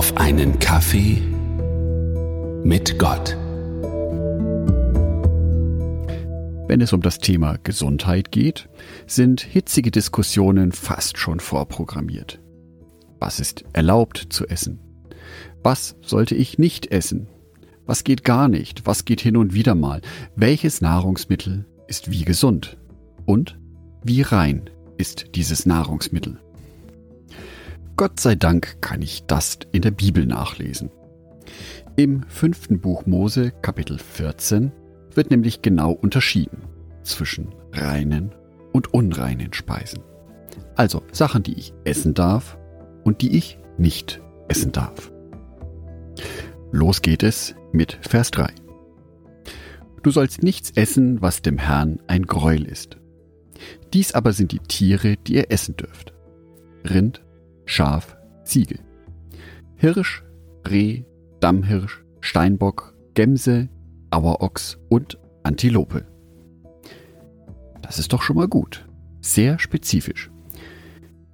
auf einen Kaffee mit Gott. Wenn es um das Thema Gesundheit geht, sind hitzige Diskussionen fast schon vorprogrammiert. Was ist erlaubt zu essen? Was sollte ich nicht essen? Was geht gar nicht? Was geht hin und wieder mal? Welches Nahrungsmittel ist wie gesund? Und wie rein ist dieses Nahrungsmittel? Gott sei Dank kann ich das in der Bibel nachlesen. Im fünften Buch Mose, Kapitel 14, wird nämlich genau unterschieden zwischen reinen und unreinen Speisen. Also Sachen, die ich essen darf und die ich nicht essen darf. Los geht es mit Vers 3. Du sollst nichts essen, was dem Herrn ein Gräuel ist. Dies aber sind die Tiere, die ihr essen dürft. Rind, Schaf, Ziege. Hirsch, Reh, Dammhirsch, Steinbock, Gemse, Auerochs und Antilope. Das ist doch schon mal gut. Sehr spezifisch.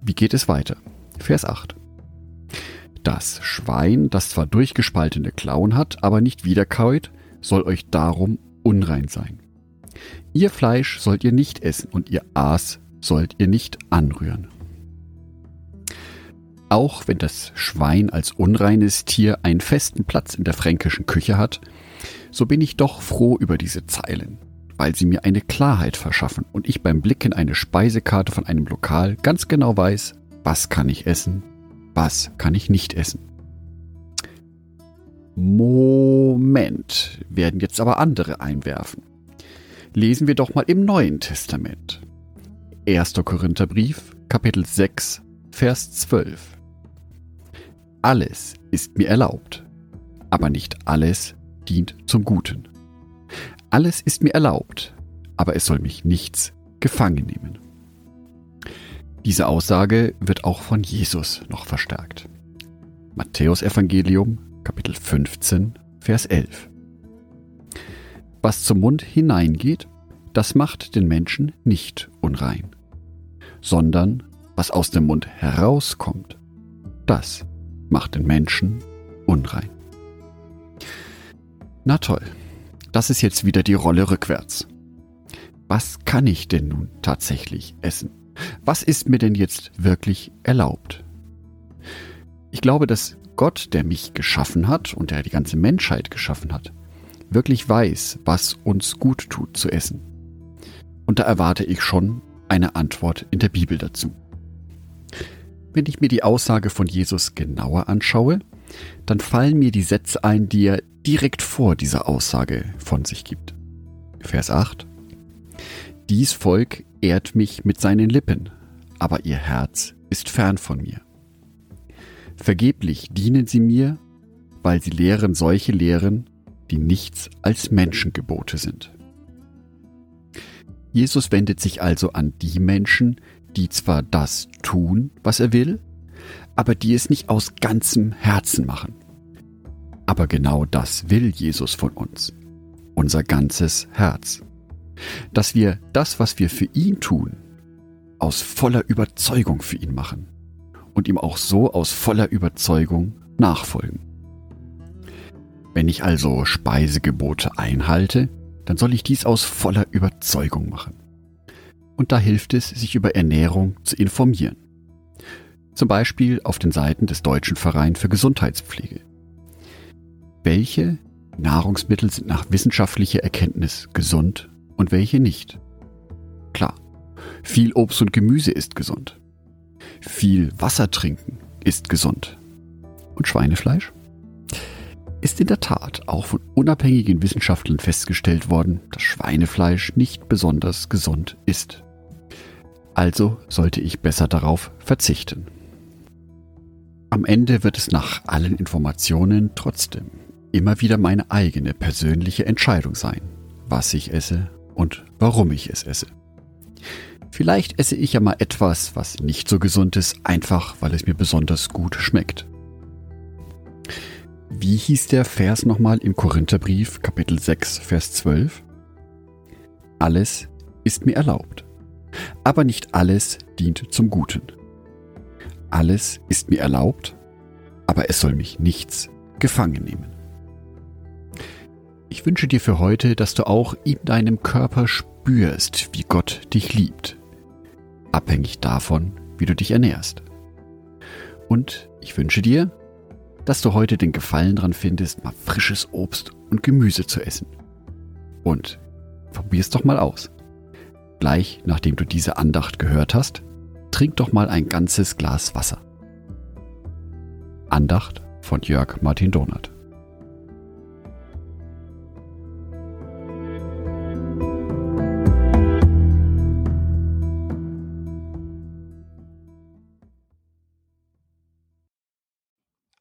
Wie geht es weiter? Vers 8. Das Schwein, das zwar durchgespaltene Klauen hat, aber nicht wiederkaut, soll euch darum unrein sein. Ihr Fleisch sollt ihr nicht essen und ihr Aas sollt ihr nicht anrühren. Auch wenn das Schwein als unreines Tier einen festen Platz in der fränkischen Küche hat, so bin ich doch froh über diese Zeilen, weil sie mir eine Klarheit verschaffen und ich beim Blick in eine Speisekarte von einem Lokal ganz genau weiß, was kann ich essen, was kann ich nicht essen. Moment, werden jetzt aber andere einwerfen. Lesen wir doch mal im Neuen Testament. 1. Korintherbrief, Kapitel 6, Vers 12 alles ist mir erlaubt, aber nicht alles dient zum Guten. Alles ist mir erlaubt, aber es soll mich nichts gefangen nehmen. Diese Aussage wird auch von Jesus noch verstärkt. Matthäus Evangelium, Kapitel 15, Vers 11. Was zum Mund hineingeht, das macht den Menschen nicht unrein, sondern was aus dem Mund herauskommt, das macht den Menschen unrein. Na toll, das ist jetzt wieder die Rolle rückwärts. Was kann ich denn nun tatsächlich essen? Was ist mir denn jetzt wirklich erlaubt? Ich glaube, dass Gott, der mich geschaffen hat und der die ganze Menschheit geschaffen hat, wirklich weiß, was uns gut tut zu essen. Und da erwarte ich schon eine Antwort in der Bibel dazu. Wenn ich mir die Aussage von Jesus genauer anschaue, dann fallen mir die Sätze ein, die er direkt vor dieser Aussage von sich gibt. Vers 8. Dies Volk ehrt mich mit seinen Lippen, aber ihr Herz ist fern von mir. Vergeblich dienen sie mir, weil sie lehren solche Lehren, die nichts als Menschengebote sind. Jesus wendet sich also an die Menschen, die zwar das tun, was er will, aber die es nicht aus ganzem Herzen machen. Aber genau das will Jesus von uns, unser ganzes Herz. Dass wir das, was wir für ihn tun, aus voller Überzeugung für ihn machen und ihm auch so aus voller Überzeugung nachfolgen. Wenn ich also Speisegebote einhalte, dann soll ich dies aus voller Überzeugung machen und da hilft es, sich über Ernährung zu informieren. Zum Beispiel auf den Seiten des Deutschen Vereins für Gesundheitspflege. Welche Nahrungsmittel sind nach wissenschaftlicher Erkenntnis gesund und welche nicht? Klar, viel Obst und Gemüse ist gesund. Viel Wasser trinken ist gesund. Und Schweinefleisch? Ist in der Tat auch von unabhängigen Wissenschaftlern festgestellt worden, dass Schweinefleisch nicht besonders gesund ist. Also sollte ich besser darauf verzichten. Am Ende wird es nach allen Informationen trotzdem immer wieder meine eigene persönliche Entscheidung sein, was ich esse und warum ich es esse. Vielleicht esse ich ja mal etwas, was nicht so gesund ist, einfach weil es mir besonders gut schmeckt. Wie hieß der Vers nochmal im Korintherbrief, Kapitel 6, Vers 12? Alles ist mir erlaubt, aber nicht alles dient zum Guten. Alles ist mir erlaubt, aber es soll mich nichts gefangen nehmen. Ich wünsche dir für heute, dass du auch in deinem Körper spürst, wie Gott dich liebt, abhängig davon, wie du dich ernährst. Und ich wünsche dir, dass du heute den Gefallen dran findest, mal frisches Obst und Gemüse zu essen. Und probier's doch mal aus. Gleich nachdem du diese Andacht gehört hast, trink doch mal ein ganzes Glas Wasser. Andacht von Jörg Martin Donat.